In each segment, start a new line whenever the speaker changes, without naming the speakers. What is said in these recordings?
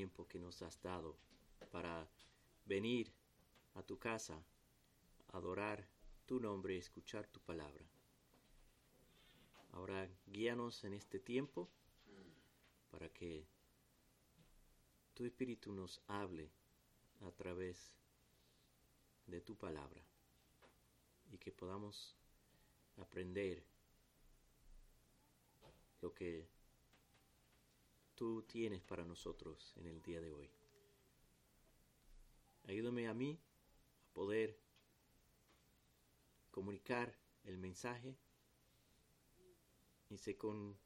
tiempo que nos has dado para venir a tu casa, adorar tu nombre, escuchar tu palabra. Ahora guíanos en este tiempo para que tu Espíritu nos hable a través de tu palabra y que podamos aprender lo que tú tienes para nosotros en el día de hoy. Ayúdame a mí a poder comunicar el mensaje y sé con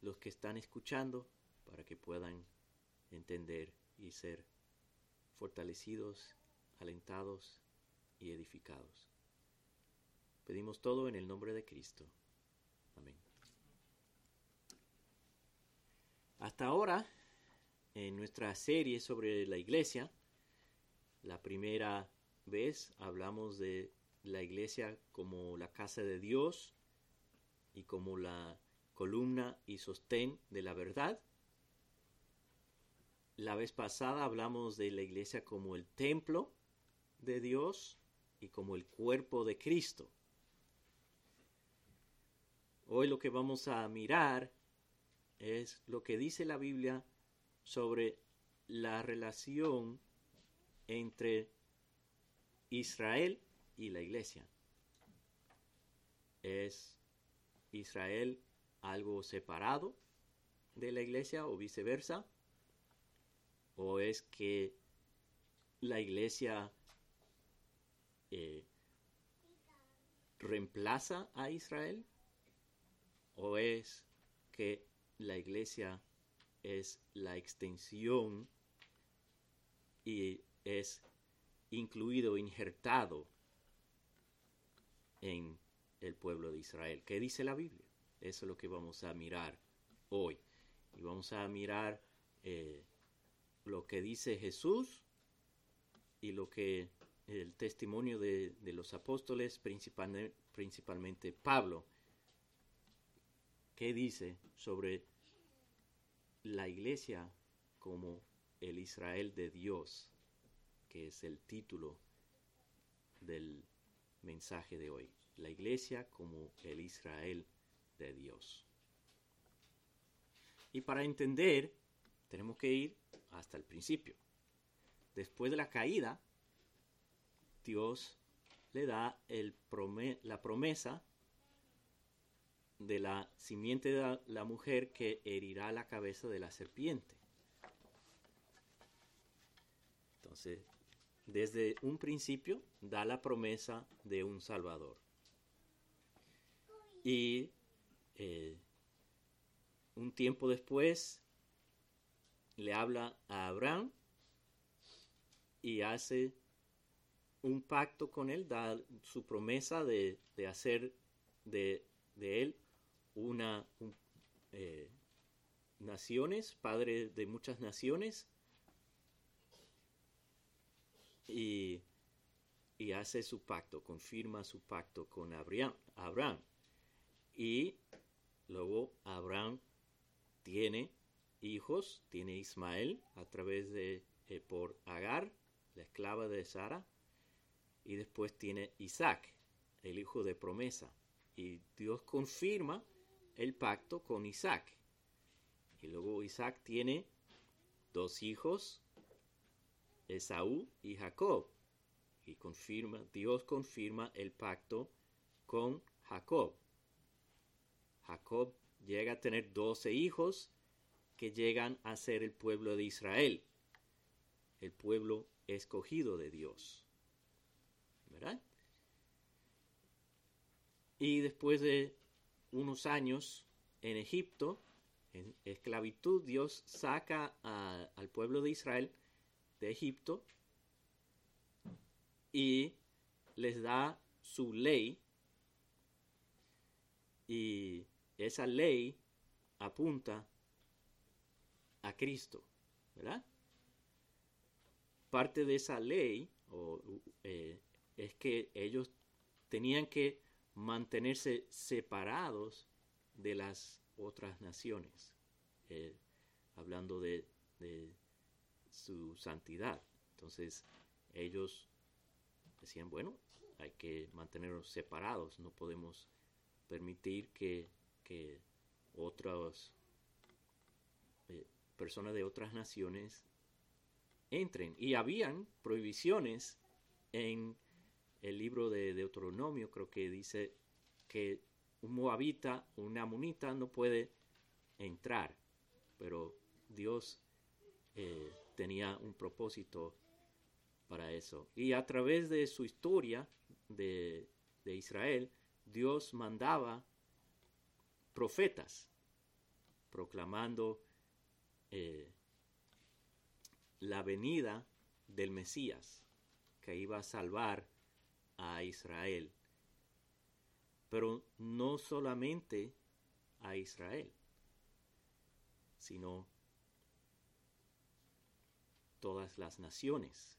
los que están escuchando para que puedan entender y ser fortalecidos, alentados y edificados. Pedimos todo en el nombre de Cristo. Amén. Hasta ahora, en nuestra serie sobre la iglesia, la primera vez hablamos de la iglesia como la casa de Dios y como la columna y sostén de la verdad. La vez pasada hablamos de la iglesia como el templo de Dios y como el cuerpo de Cristo. Hoy lo que vamos a mirar es lo que dice la Biblia sobre la relación entre Israel y la iglesia. ¿Es Israel algo separado de la iglesia o viceversa? ¿O es que la iglesia eh, reemplaza a Israel? ¿O es que la iglesia es la extensión y es incluido, injertado en el pueblo de Israel. ¿Qué dice la Biblia? Eso es lo que vamos a mirar hoy. Y vamos a mirar eh, lo que dice Jesús y lo que el testimonio de, los apóstoles, principalmente, principalmente Pablo, ¿qué dice sobre la iglesia como el Israel de Dios, que es el título del mensaje de hoy. La iglesia como el Israel de Dios. Y para entender, tenemos que ir hasta el principio. Después de la caída, Dios le da la promesa de la simiente de la, mujer que herirá la cabeza de la serpiente. Entonces, desde un principio da la promesa de un Salvador. Y eh, un tiempo después le habla a Abraham y hace un pacto con él, da su promesa de, hacer de, de él una eh, naciones, padre de muchas naciones, y, hace su pacto, confirma su pacto con Abraham. Abraham. Y luego Abraham tiene hijos, tiene Ismael a través de eh, por Agar, la esclava de Sara, y después tiene Isaac, el hijo de promesa. Y Dios confirma el pacto con Isaac. Y luego Isaac tiene dos hijos, Esaú y Jacob. Y confirma, Dios confirma el pacto con Jacob. Jacob llega a tener doce hijos que llegan a ser el pueblo de Israel, el pueblo escogido de Dios. ¿Verdad? Y después de unos años en Egipto, en esclavitud, Dios saca al pueblo de Israel de Egipto y les da su ley y esa ley apunta a Cristo, ¿verdad? Parte de esa ley eh, es que ellos tenían que mantenerse separados de las otras naciones, eh, hablando de, su santidad. Entonces ellos decían, bueno, hay que mantenernos separados, no podemos permitir que, otras eh, personas de otras naciones entren. Y habían prohibiciones en el libro de Deuteronomio, creo que dice que un moabita, una amonita no puede entrar, pero Dios eh, tenía un propósito para eso. Y a través de su historia de, Israel, Dios mandaba profetas proclamando eh, la venida del Mesías que iba a salvar a Israel. Pero no solamente a Israel, sino todas las naciones.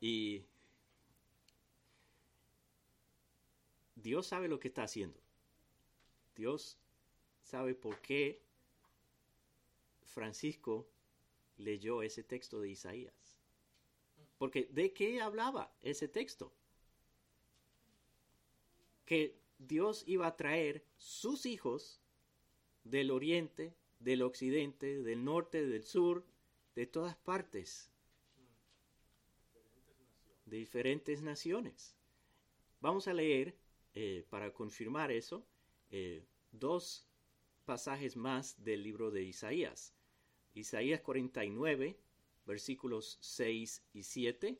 Y Dios sabe lo que está haciendo. Dios sabe por qué Francisco leyó ese texto de Isaías. Porque ¿de qué hablaba ese texto? Que Dios iba a traer sus hijos del oriente, del occidente, del norte, del sur, de todas partes, de diferentes naciones. Vamos a leer, eh, para confirmar eso, eh, dos pasajes más del libro de Isaías. Isaías 49, versículos 6 y 7.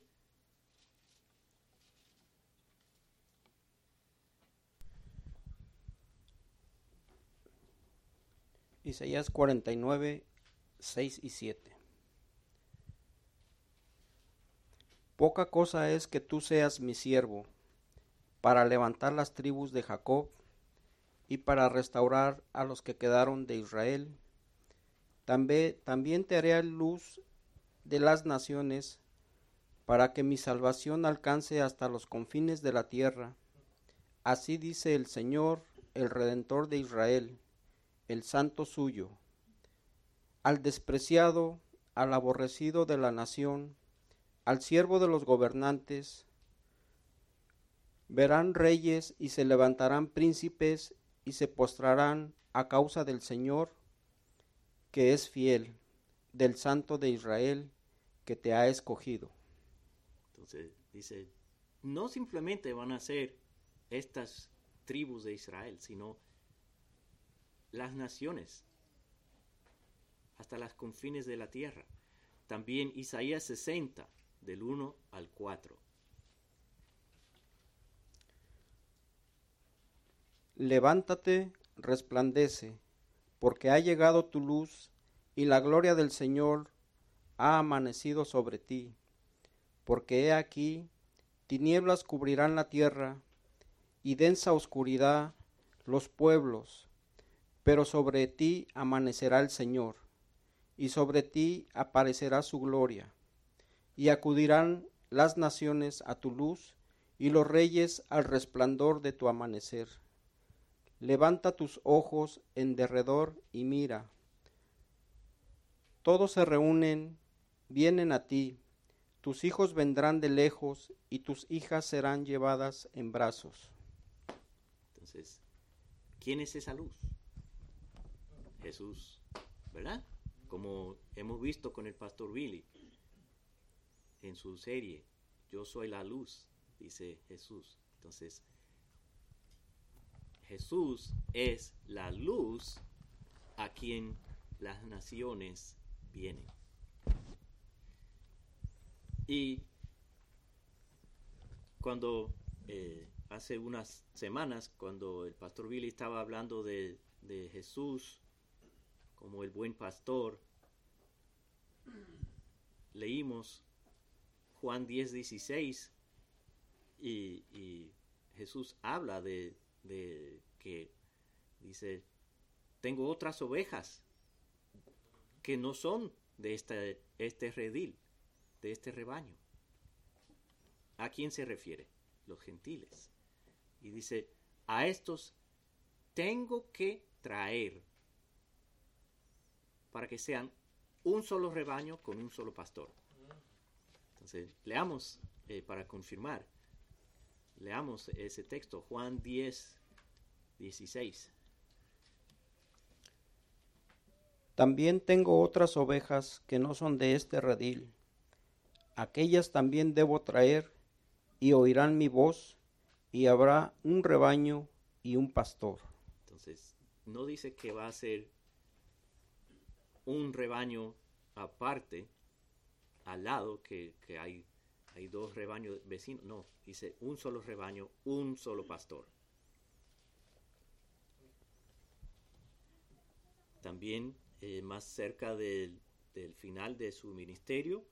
Isaías 49, 6 y 7. Poca cosa es que tú seas mi siervo, para levantar las tribus de Jacob y para restaurar a los que quedaron de Israel. También, también te haré luz de las naciones, para que mi salvación alcance hasta los confines de la tierra. Así dice el Señor, el Redentor de Israel, el Santo suyo. Al despreciado, al aborrecido de la nación, al siervo de los gobernantes, verán reyes y se levantarán príncipes y se postrarán a causa del Señor, que es fiel, del Santo de Israel, que te ha escogido.
Entonces dice, no simplemente van a ser estas tribus de Israel, sino las naciones, hasta las confines de la tierra. También Isaías 60 del 1 al 4.
Levántate, resplandece, porque ha llegado tu luz y la gloria del Señor ha amanecido sobre ti. Porque he aquí, tinieblas cubrirán la tierra y densa oscuridad los pueblos, pero sobre ti amanecerá el Señor, y sobre ti aparecerá su gloria y acudirán las naciones a tu luz y los reyes al resplandor de tu amanecer. Levanta tus ojos en derredor y mira. Todos se reúnen, vienen a ti, tus hijos vendrán de lejos y tus hijas serán llevadas en brazos.
Entonces, ¿quién es esa luz? Jesús, ¿verdad? Como hemos visto con el pastor Billy en su serie, Yo soy la luz, dice Jesús. Entonces, Jesús es la luz a quien las naciones vienen. Y cuando eh, hace unas semanas, cuando el pastor Billy estaba hablando de, de Jesús como el buen pastor, leímos Juan 10, 16, y, Jesús habla de, que dice, tengo otras ovejas que no son de este, este redil, de este rebaño. ¿A quién se refiere? Los gentiles. Y dice, a estos tengo que traer para que sean un solo rebaño con un solo pastor. Entonces, leamos eh, para confirmar. Leamos ese texto, Juan 10, 16.
También tengo otras ovejas que no son de este redil. Aquellas también debo traer y oirán mi voz y habrá un rebaño y un pastor.
Entonces, no dice que va a ser un rebaño aparte, al lado, que, que hay, hay dos rebaños vecinos. No, dice un solo rebaño, un solo pastor. También eh, más cerca del, del final de su ministerio,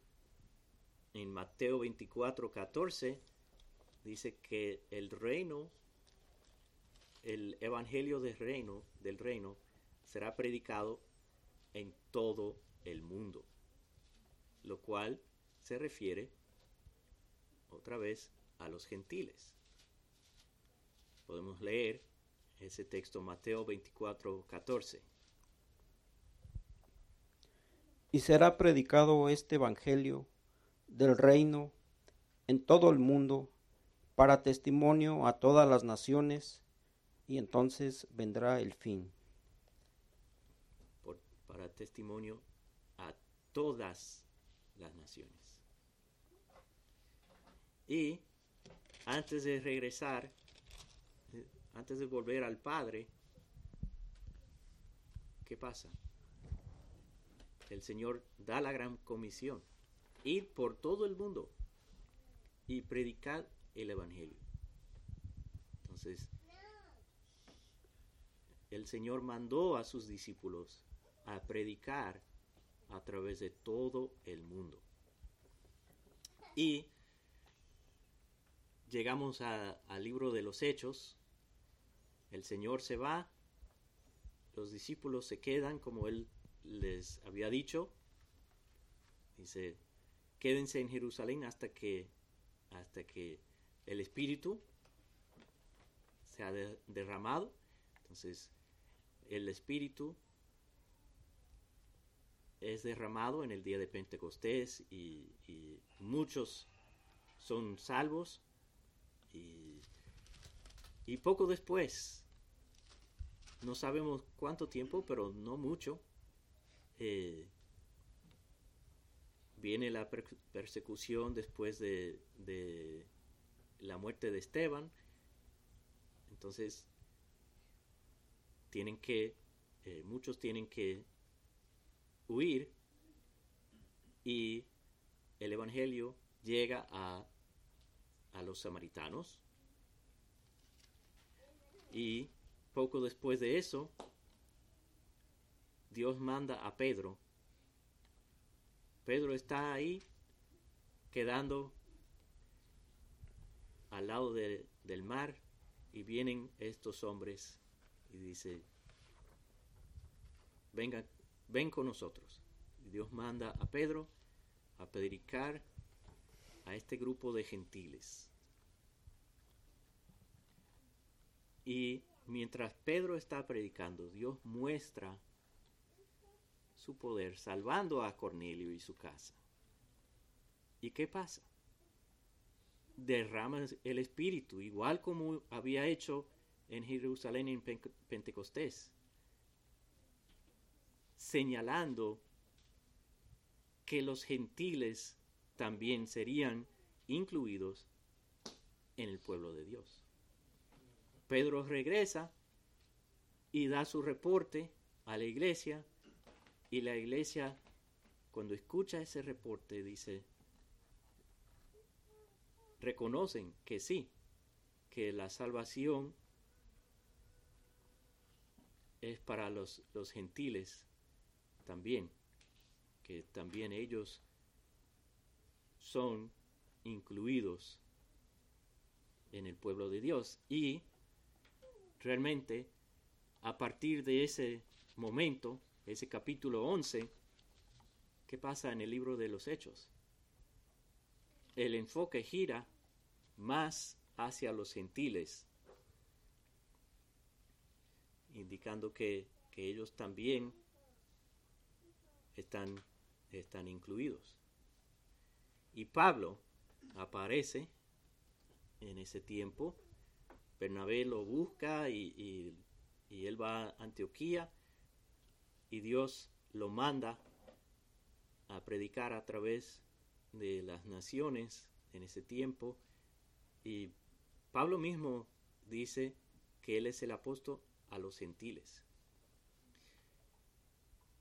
en Mateo 24, 14, dice que el reino, el evangelio del reino, del reino, será predicado todo el mundo, lo cual se refiere otra vez a los gentiles. Podemos leer ese texto Mateo 24, 14.
Y será predicado este Evangelio del reino en todo el mundo para testimonio a todas las naciones, y entonces vendrá el fin.
Para testimonio a todas las naciones. Y antes de regresar, eh, antes de volver al Padre, ¿qué pasa? El Señor da la gran comisión, ir por todo el mundo y predicar el Evangelio. Entonces, el Señor mandó a sus discípulos a predicar a través de todo el mundo. Y llegamos al libro de los Hechos. El Señor se va, los discípulos se quedan como Él les había dicho. Dice, quédense en Jerusalén hasta que, hasta que el Espíritu se ha de- derramado. Entonces, el Espíritu es derramado en el día de Pentecostés y, muchos son salvos y, poco después, no sabemos cuánto tiempo, pero no mucho, eh, viene la per- persecución después de, de la muerte de Esteban, entonces tienen que, eh, muchos tienen que huir y el Evangelio llega a, a los samaritanos y poco después de eso Dios manda a Pedro. Pedro está ahí quedando al lado de- del mar y vienen estos hombres y dice, vengan, ven con nosotros. Y Dios manda a Pedro a predicar a este grupo de gentiles. Y mientras Pedro está predicando, Dios muestra su poder salvando a Cornelio y su casa. ¿Y qué pasa? Derrama el Espíritu, igual como había hecho en Jerusalén en Pen- Pentecostés, señalando que los gentiles también serían incluidos en el pueblo de Dios. Pedro regresa y da su reporte a la iglesia y la iglesia cuando escucha ese reporte dice, reconocen que sí, que la salvación es para los, los gentiles también, que también ellos son incluidos en el pueblo de Dios. Y realmente, a partir de ese momento, ese capítulo 11, ¿qué pasa en el libro de los Hechos? El enfoque gira más hacia los gentiles, indicando que, que ellos también están están incluidos. Y Pablo aparece en ese tiempo. Bernabé lo busca y, y él va a Antioquía y Dios lo manda a predicar a través de las naciones en ese tiempo. Y Pablo mismo dice que él es el apóstol a los gentiles.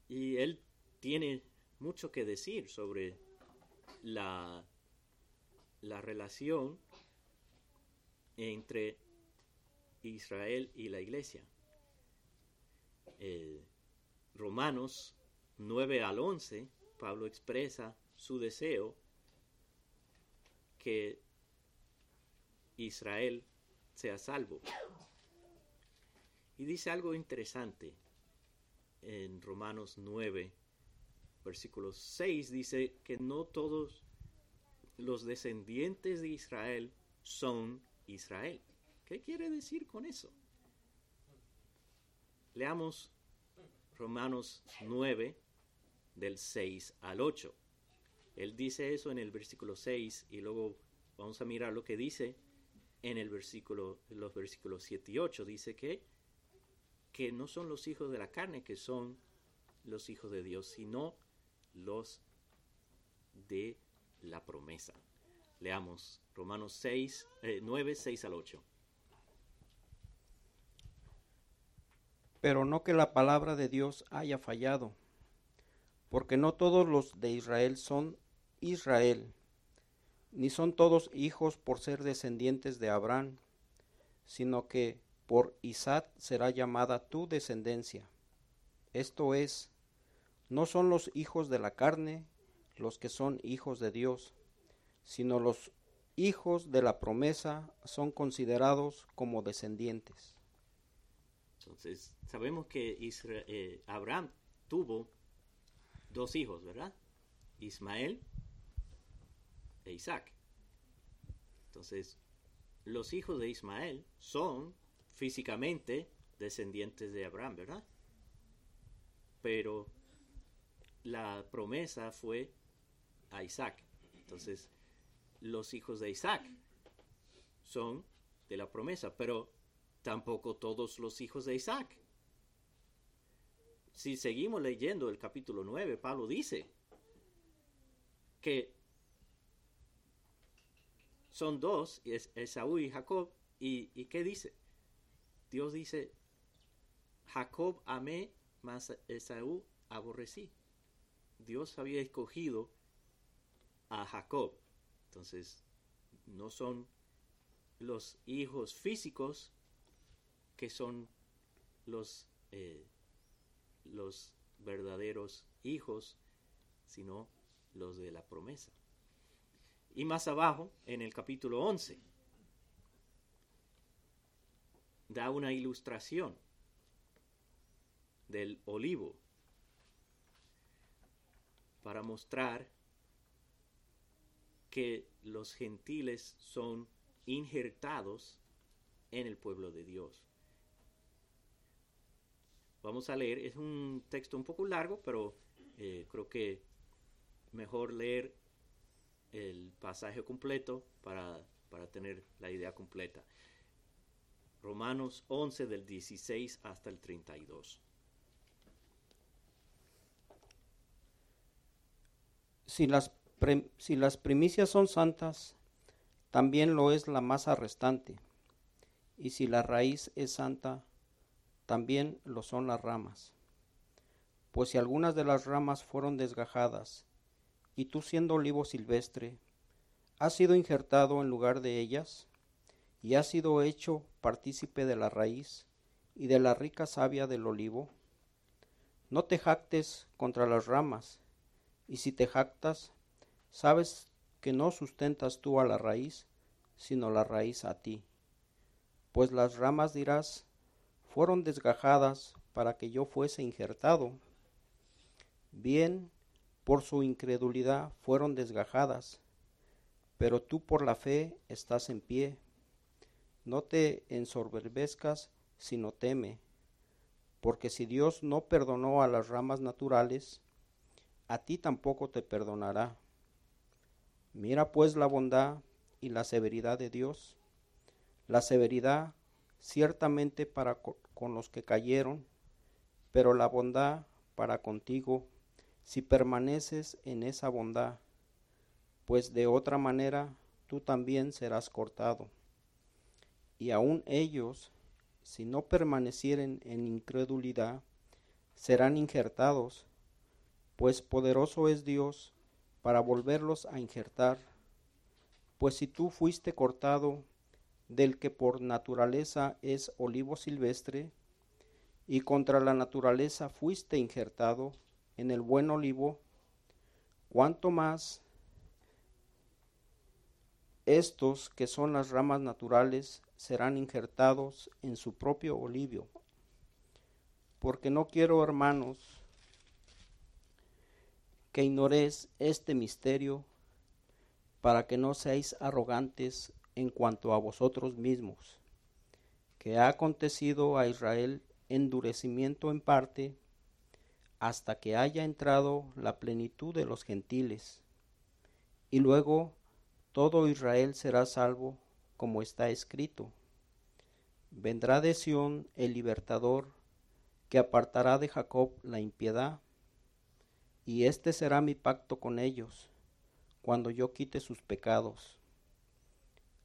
Y él tiene mucho que decir sobre la, la relación entre Israel y la iglesia. Eh, Romanos 9 al 11, Pablo expresa su deseo que Israel sea salvo. Y dice algo interesante en Romanos 9, versículo 6, dice que no todos los descendientes de Israel son Israel. ¿Qué quiere decir con eso? Leamos Romanos 9, del 6 al 8. Él dice eso en el versículo 6 y luego vamos a mirar lo que dice en el versículo, los versículos 7 y 8. Dice que, que no son los hijos de la carne que son los hijos de Dios, sino los de la promesa. Leamos Romanos 6, 9, 6 al 8.
Pero no que la palabra de Dios haya fallado, porque no todos los de Israel son Israel, ni son todos hijos por ser descendientes de Abraham, sino que por Isaac será llamada tu descendencia. Esto es, no son los hijos de la carne los que son hijos de Dios, sino los hijos de la promesa son considerados como descendientes.
Entonces, sabemos que eh, Abraham tuvo dos hijos, ¿verdad? Ismael e Isaac. Entonces, los hijos de Ismael son físicamente descendientes de Abraham, ¿verdad? Pero la promesa fue a Isaac. Entonces, los hijos de Isaac son de la promesa, pero tampoco todos los hijos de Isaac. Si seguimos leyendo el capítulo 9, Pablo dice que son dos, Esaú y Jacob, y, y ¿qué dice? Dios dice, Jacob amé, mas Esaú aborrecí. Dios había escogido a Jacob. Entonces, no son los hijos físicos que son los, eh, los verdaderos hijos, sino los de la promesa. Y más abajo, en el capítulo 11, da una ilustración del olivo para mostrar que los gentiles son injertados en el pueblo de Dios. Vamos a leer, es un texto un poco largo, pero eh, creo que mejor leer el pasaje completo para, para tener la idea completa. Romanos 11 del 16 hasta el 32.
Si las, si las primicias son santas, también lo es la masa restante. Y si la raíz es santa, también lo son las ramas. Pues si algunas de las ramas fueron desgajadas, y tú siendo olivo silvestre, has sido injertado en lugar de ellas, y has sido hecho partícipe de la raíz y de la rica savia del olivo, no te jactes contra las ramas, y si te jactas, sabes que no sustentas tú a la raíz, sino la raíz a ti. Pues las ramas dirás, fueron desgajadas para que yo fuese injertado. Bien, por su incredulidad fueron desgajadas, pero tú por la fe estás en pie. No te ensoberbezcas, sino teme, porque si Dios no perdonó a las ramas naturales, a ti tampoco te perdonará. Mira pues la bondad y la severidad de Dios. La severidad ciertamente para con los que cayeron, pero la bondad para contigo, si permaneces en esa bondad, pues de otra manera tú también serás cortado. Y aun ellos, si no permanecieren en incredulidad, serán injertados, pues poderoso es Dios para volverlos a injertar. Pues si tú fuiste cortado del que por naturaleza es olivo silvestre, y contra la naturaleza fuiste injertado en el buen olivo, cuanto más estos que son las ramas naturales serán injertados en su propio olivo. Porque no quiero, hermanos, que ignoréis este misterio para que no seáis arrogantes en cuanto a vosotros mismos, que ha acontecido a Israel endurecimiento en parte, hasta que haya entrado la plenitud de los gentiles, y luego todo Israel será salvo, como está escrito. Vendrá de Sión el libertador, que apartará de Jacob la impiedad, y este será mi pacto con ellos, cuando yo quite sus pecados.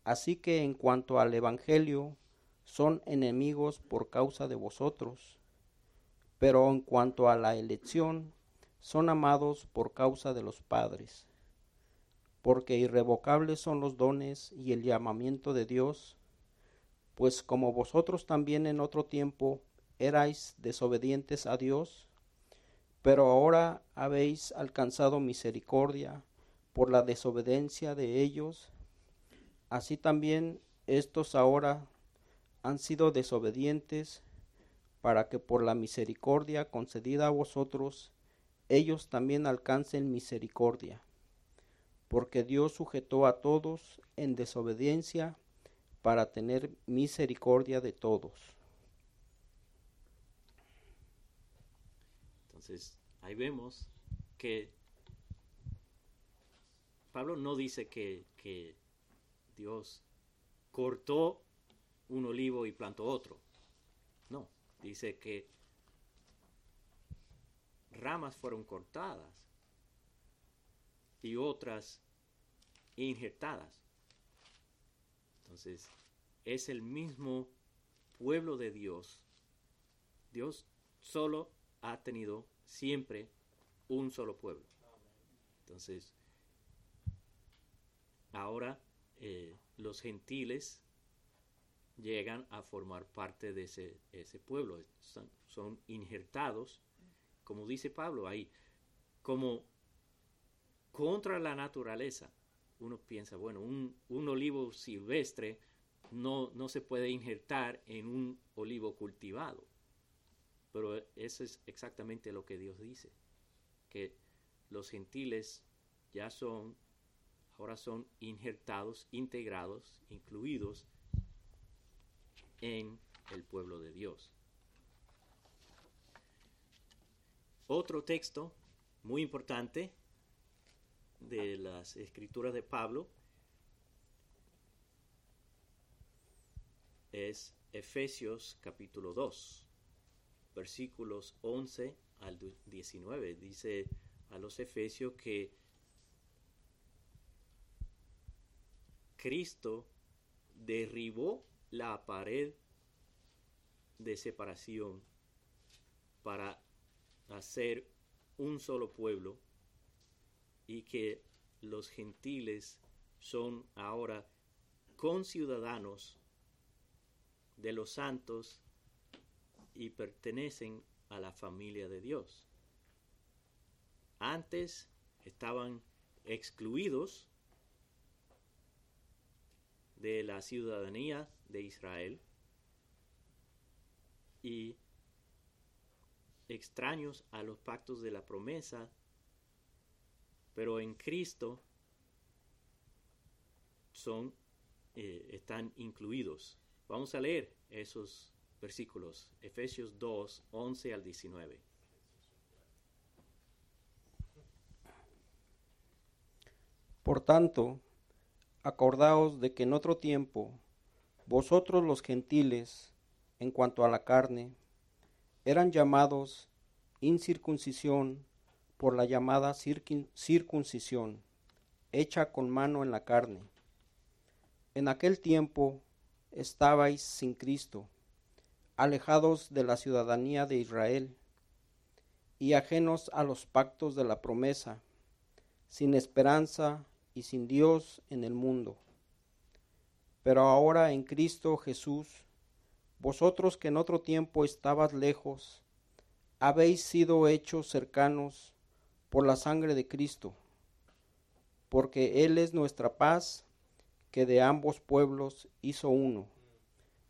Así que en cuanto al Evangelio, son enemigos por causa de vosotros, pero en cuanto a la elección, son amados por causa de los padres, porque irrevocables son los dones y el llamamiento de Dios, pues como vosotros también en otro tiempo erais desobedientes a Dios, pero ahora habéis alcanzado misericordia por la desobediencia de ellos, Así también estos ahora han sido desobedientes para que por la misericordia concedida a vosotros, ellos también alcancen misericordia. Porque Dios sujetó a todos en desobediencia para tener misericordia de todos.
Entonces, ahí vemos que Pablo no dice que, que Dios cortó un olivo y plantó otro. No, dice que ramas fueron cortadas y otras injertadas. Entonces, es el mismo pueblo de Dios. Dios solo ha tenido siempre un solo pueblo. Entonces, ahora eh, los gentiles llegan a formar parte de ese, ese pueblo, son, injertados, como dice Pablo ahí, como contra la naturaleza. Uno piensa, bueno, un, un olivo silvestre no, no se puede injertar en un olivo cultivado. Pero eso es exactamente lo que Dios dice, que los gentiles ya son ahora son injertados, integrados, incluidos en el pueblo de Dios. Otro texto muy importante de las escrituras de Pablo es Efesios capítulo 2, versículos 11 al 19. Dice a los Efesios que Cristo derribó la pared de separación para hacer un solo pueblo y que los gentiles son ahora conciudadanos de los santos y pertenecen a la familia de Dios. Antes estaban excluidos de la ciudadanía de Israel y extraños a los pactos de la promesa, pero en Cristo son, eh, están incluidos. Vamos a leer esos versículos, Efesios 2, 11 al 19.
Por tanto, acordaos de que en otro tiempo, vosotros los gentiles, en cuanto a la carne, eran llamados incircuncisión por la llamada circuncisión, hecha con mano en la carne. En aquel tiempo estabais sin Cristo, alejados de la ciudadanía de Israel y ajenos a los pactos de la promesa, sin esperanza y sin Dios en el mundo. Pero ahora en Cristo Jesús, vosotros que en otro tiempo estabas lejos, habéis sido hechos cercanos por la sangre de Cristo, porque Él es nuestra paz, que de ambos pueblos hizo uno,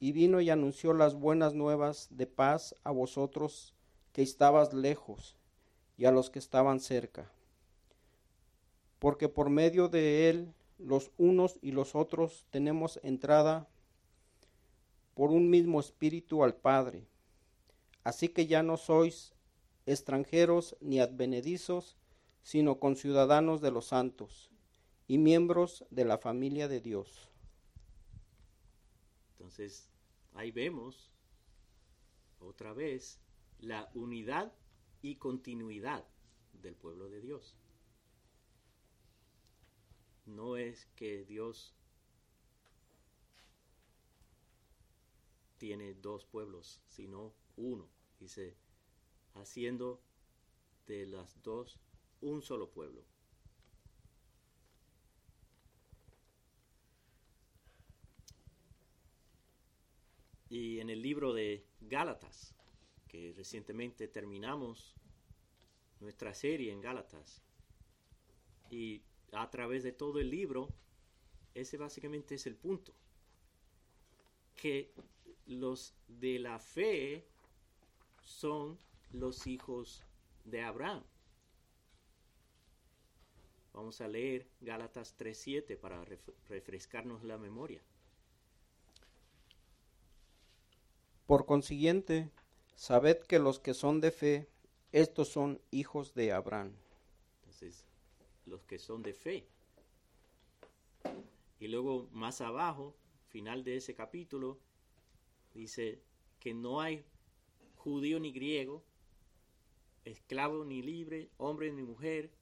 y vino y anunció las buenas nuevas de paz a vosotros que estabas lejos y a los que estaban cerca porque por medio de él los unos y los otros tenemos entrada por un mismo espíritu al Padre. Así que ya no sois extranjeros ni advenedizos, sino conciudadanos de los santos y miembros de la familia de Dios.
Entonces, ahí vemos otra vez la unidad y continuidad del pueblo de Dios no es que Dios tiene dos pueblos, sino uno. Dice, haciendo de las dos un solo pueblo. Y en el libro de Gálatas, que recientemente terminamos nuestra serie en Gálatas, y a través de todo el libro, ese básicamente es el punto. Que los de la fe son los hijos de Abraham. Vamos a leer Gálatas 3.7 para refrescarnos la memoria.
Por consiguiente, sabed que los que son de fe, estos son hijos de Abraham.
Entonces, los que son de fe. Y luego más abajo, final de ese capítulo, dice que no hay judío ni griego, esclavo ni libre, hombre ni mujer,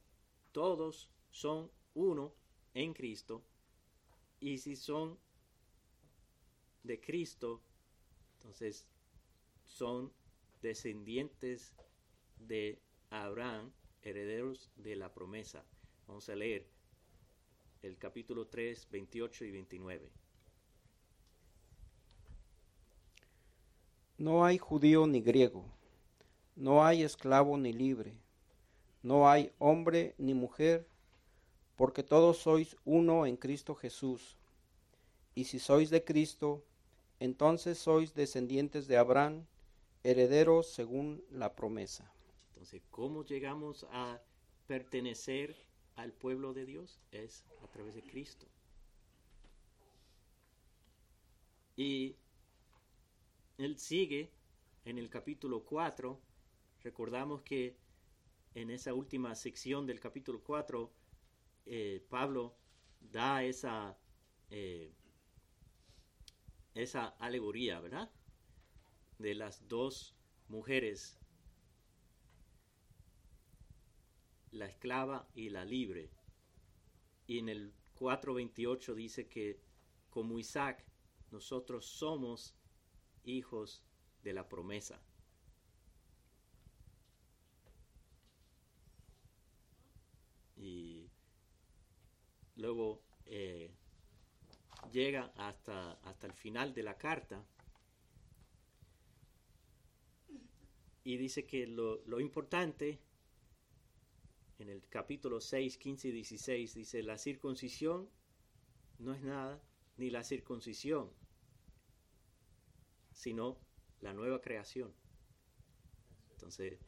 todos son uno en Cristo. Y si son de Cristo, entonces son descendientes de Abraham, herederos de la promesa. Vamos a leer el capítulo 3, 28 y 29.
No hay judío ni griego, no hay esclavo ni libre, no hay hombre ni mujer, porque todos sois uno en Cristo Jesús. Y si sois de Cristo, entonces sois descendientes de Abraham, herederos según la promesa.
Entonces, ¿cómo llegamos a pertenecer al pueblo de Dios es a través de Cristo. Y él sigue en el capítulo 4. Recordamos que en esa última sección del capítulo 4, eh, Pablo da esa, eh, esa alegoría, ¿verdad? De las dos mujeres la esclava y la libre. Y en el 4.28 dice que como Isaac, nosotros somos hijos de la promesa. Y luego llega hasta, hasta el final de la carta y dice que lo, lo importante en el capítulo 6, 15 y 16 dice, la circuncisión no es nada ni la circuncisión, sino la nueva creación. Entonces,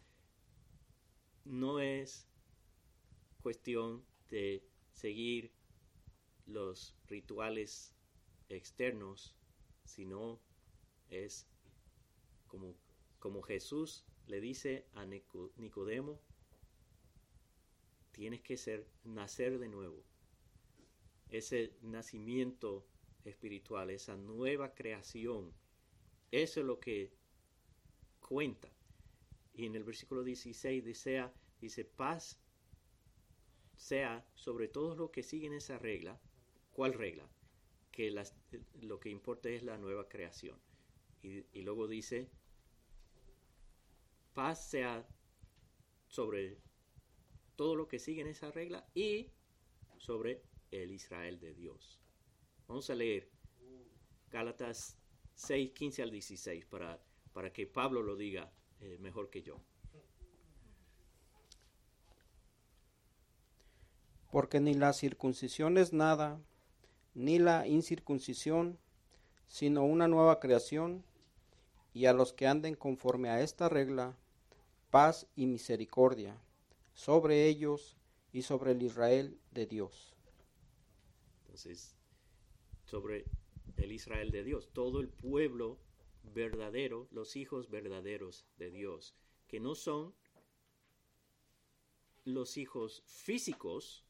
no es cuestión de seguir los rituales externos, sino es como, como Jesús le dice a Nicodemo, tienes que ser, nacer de nuevo. Ese nacimiento espiritual, esa nueva creación, eso es lo que cuenta. Y en el versículo 16 dice, dice paz sea sobre todos los que siguen esa regla. ¿Cuál regla? Que lo que importa es la nueva creación. Y, luego dice, paz sea sobre todo lo que siguen esa regla y sobre el Israel de Dios. Vamos a leer Gálatas 6, 15 al 16 para, para que Pablo lo diga eh, mejor que yo.
Porque ni la circuncisión es nada, ni la incircuncisión, sino una nueva creación, y a los que anden conforme a esta regla, paz y misericordia sobre ellos y sobre el Israel de Dios.
Entonces, sobre el Israel de Dios, todo el pueblo verdadero, los hijos verdaderos de Dios, que no son los hijos físicos,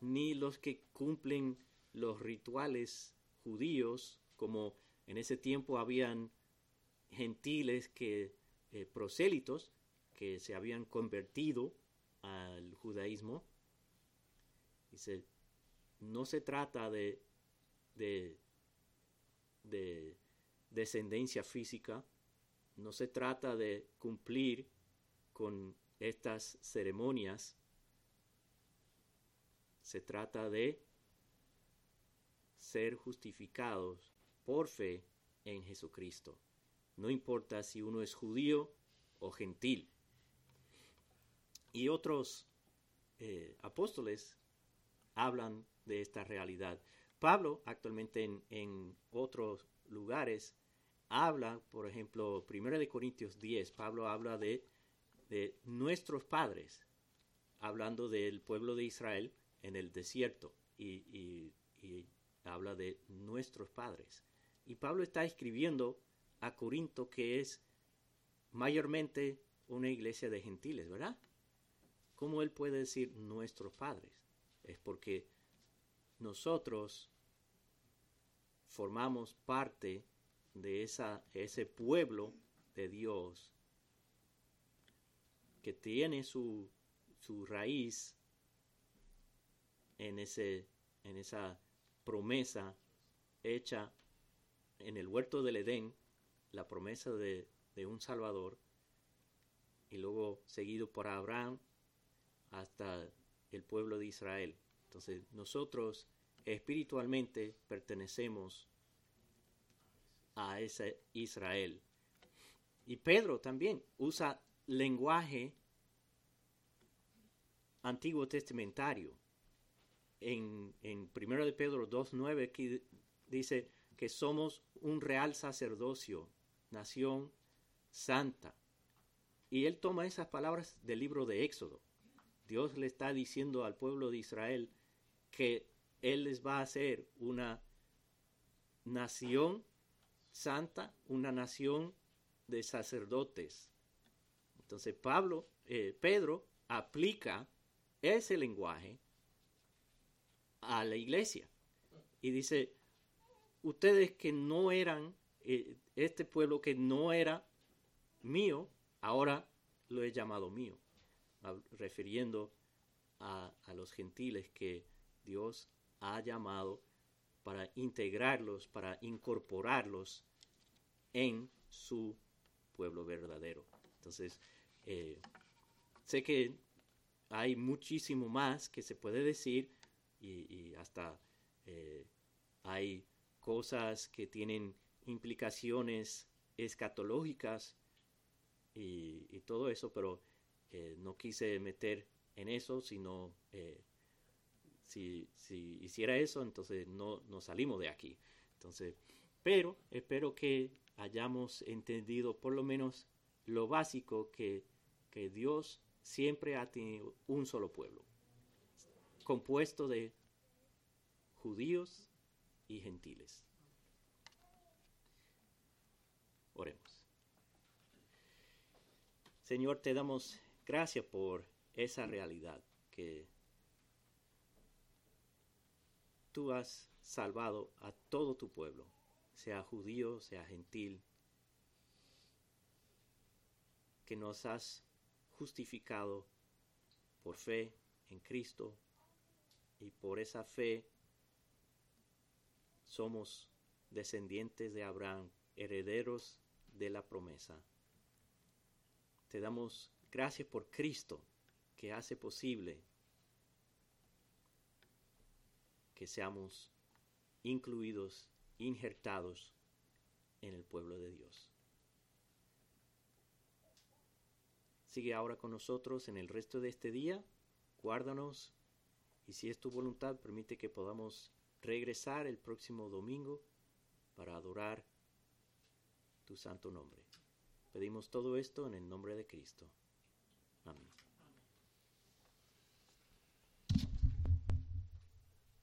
ni los que cumplen los rituales judíos, como en ese tiempo habían gentiles que eh, prosélitos que se habían convertido al judaísmo. Dice, no se trata de, de, de descendencia física, no se trata de cumplir con estas ceremonias, se trata de ser justificados por fe en Jesucristo. No importa si uno es judío o gentil. Y otros eh, apóstoles hablan de esta realidad. Pablo actualmente en, otros lugares habla, por ejemplo, 1 de Corintios 10, Pablo habla de nuestros padres, hablando del pueblo de Israel en el desierto y, habla de nuestros padres. Y Pablo está escribiendo a Corinto que es mayormente una iglesia de gentiles, ¿verdad? ¿Cómo él puede decir nuestros padres? Es porque nosotros formamos parte de esa, ese pueblo de Dios que tiene su, su raíz en, ese, en esa promesa hecha en el huerto del Edén, la promesa de, de un Salvador, y luego seguido por Abraham hasta el pueblo de Israel. Entonces nosotros espiritualmente pertenecemos a ese Israel. Y Pedro también usa lenguaje antiguo testamentario. En, en 1 de Pedro 2.9 que dice que somos un real sacerdocio, nación santa. Y él toma esas palabras del libro de Éxodo. Dios le está diciendo al pueblo de Israel que Él les va a hacer una nación santa, una nación de sacerdotes. Entonces Pablo, eh, Pedro aplica ese lenguaje a la iglesia y dice, ustedes que no eran, eh, este pueblo que no era mío, ahora lo he llamado mío refiriendo a, los gentiles que Dios ha llamado para integrarlos, para incorporarlos en su pueblo verdadero. Entonces, eh, sé que hay muchísimo más que se puede decir y, hasta eh, hay cosas que tienen implicaciones escatológicas y, todo eso, pero no quise meter en eso, sino eh, Si, si hiciera eso, entonces no, no salimos de aquí. Entonces, pero espero que hayamos entendido por lo menos lo básico que, que Dios siempre ha tenido un solo pueblo, compuesto de judíos y gentiles. Oremos. Señor, te damos gracias por esa realidad que tú has salvado a todo tu pueblo, sea judío, sea gentil, que nos has justificado por fe en Cristo y por esa fe somos descendientes de Abraham, herederos de la promesa. Te damos gracias por Cristo que hace posible que seamos incluidos, injertados en el pueblo de Dios. Sigue ahora con nosotros en el resto de este día, guárdanos y si es tu voluntad permite que podamos regresar el próximo domingo para adorar tu santo nombre. Pedimos todo esto en el nombre de Cristo. Amén.